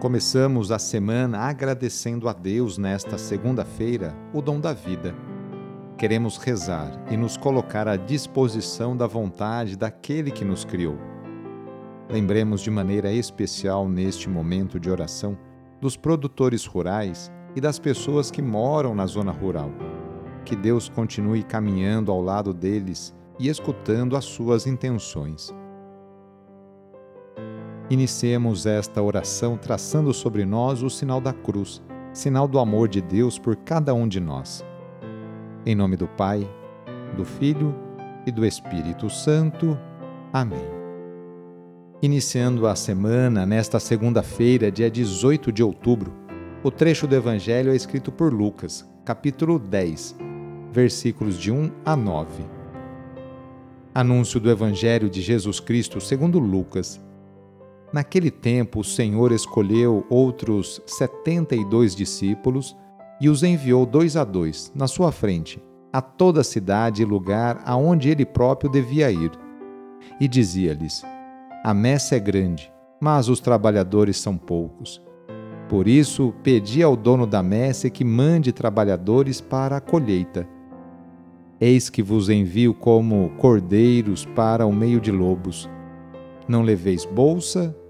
Começamos a semana agradecendo a Deus nesta segunda-feira o dom da vida. Queremos rezar e nos colocar à disposição da vontade daquele que nos criou. Lembremos de maneira especial neste momento de oração dos produtores rurais e das pessoas que moram na zona rural. Que Deus continue caminhando ao lado deles e escutando as suas intenções. Iniciemos esta oração traçando sobre nós o sinal da cruz, sinal do amor de Deus por cada um de nós. Em nome do Pai, do Filho e do Espírito Santo. Amém. Iniciando a semana, nesta segunda-feira, dia 18 de outubro, o trecho do Evangelho é escrito por Lucas, capítulo 10, versículos de 1 a 9. Anúncio do Evangelho de Jesus Cristo segundo Lucas Naquele tempo, o Senhor escolheu outros setenta e dois discípulos e os enviou dois a dois, na sua frente, a toda a cidade e lugar aonde ele próprio devia ir. E dizia-lhes: A messe é grande, mas os trabalhadores são poucos. Por isso, pedi ao dono da messe que mande trabalhadores para a colheita. Eis que vos envio como cordeiros para o meio de lobos. Não leveis bolsa,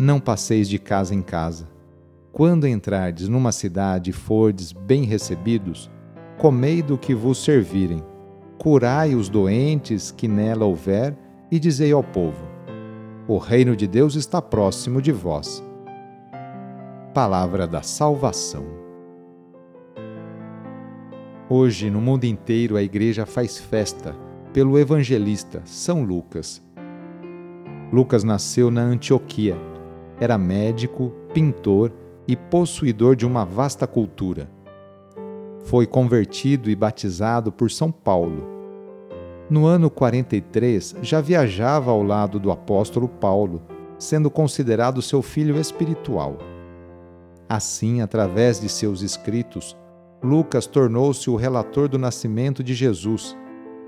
Não passeis de casa em casa. Quando entrardes numa cidade e fordes bem recebidos, comei do que vos servirem, curai os doentes que nela houver, e dizei ao povo: O reino de Deus está próximo de vós. Palavra da Salvação. Hoje, no mundo inteiro, a Igreja faz festa pelo evangelista São Lucas. Lucas nasceu na Antioquia. Era médico, pintor e possuidor de uma vasta cultura. Foi convertido e batizado por São Paulo. No ano 43, já viajava ao lado do apóstolo Paulo, sendo considerado seu filho espiritual. Assim, através de seus escritos, Lucas tornou-se o relator do nascimento de Jesus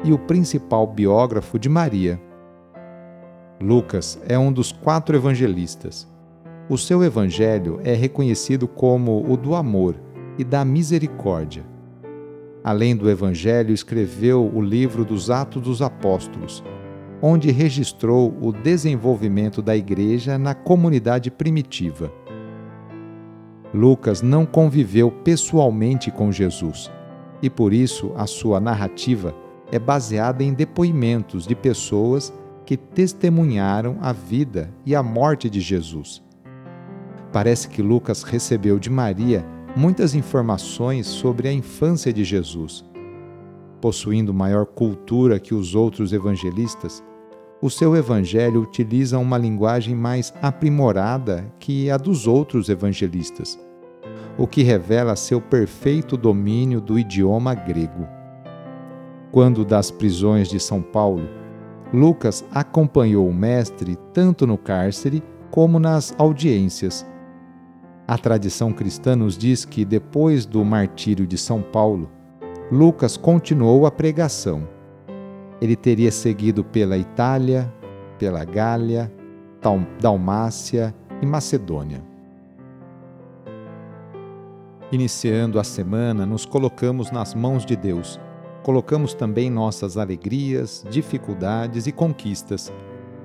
e o principal biógrafo de Maria. Lucas é um dos quatro evangelistas. O seu evangelho é reconhecido como o do amor e da misericórdia. Além do evangelho, escreveu o livro dos Atos dos Apóstolos, onde registrou o desenvolvimento da igreja na comunidade primitiva. Lucas não conviveu pessoalmente com Jesus e por isso a sua narrativa é baseada em depoimentos de pessoas que testemunharam a vida e a morte de Jesus. Parece que Lucas recebeu de Maria muitas informações sobre a infância de Jesus. Possuindo maior cultura que os outros evangelistas, o seu evangelho utiliza uma linguagem mais aprimorada que a dos outros evangelistas, o que revela seu perfeito domínio do idioma grego. Quando das prisões de São Paulo, Lucas acompanhou o mestre tanto no cárcere como nas audiências. A tradição cristã nos diz que depois do martírio de São Paulo, Lucas continuou a pregação. Ele teria seguido pela Itália, pela Gália, Dalmácia e Macedônia. Iniciando a semana, nos colocamos nas mãos de Deus colocamos também nossas alegrias, dificuldades e conquistas.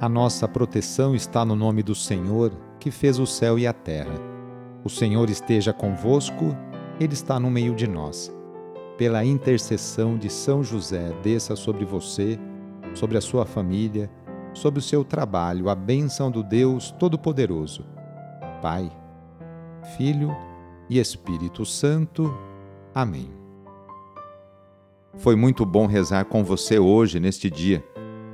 A nossa proteção está no nome do Senhor, que fez o céu e a terra. O Senhor esteja convosco ele está no meio de nós. Pela intercessão de São José, desça sobre você, sobre a sua família, sobre o seu trabalho, a bênção do Deus Todo-Poderoso. Pai, Filho e Espírito Santo. Amém. Foi muito bom rezar com você hoje, neste dia.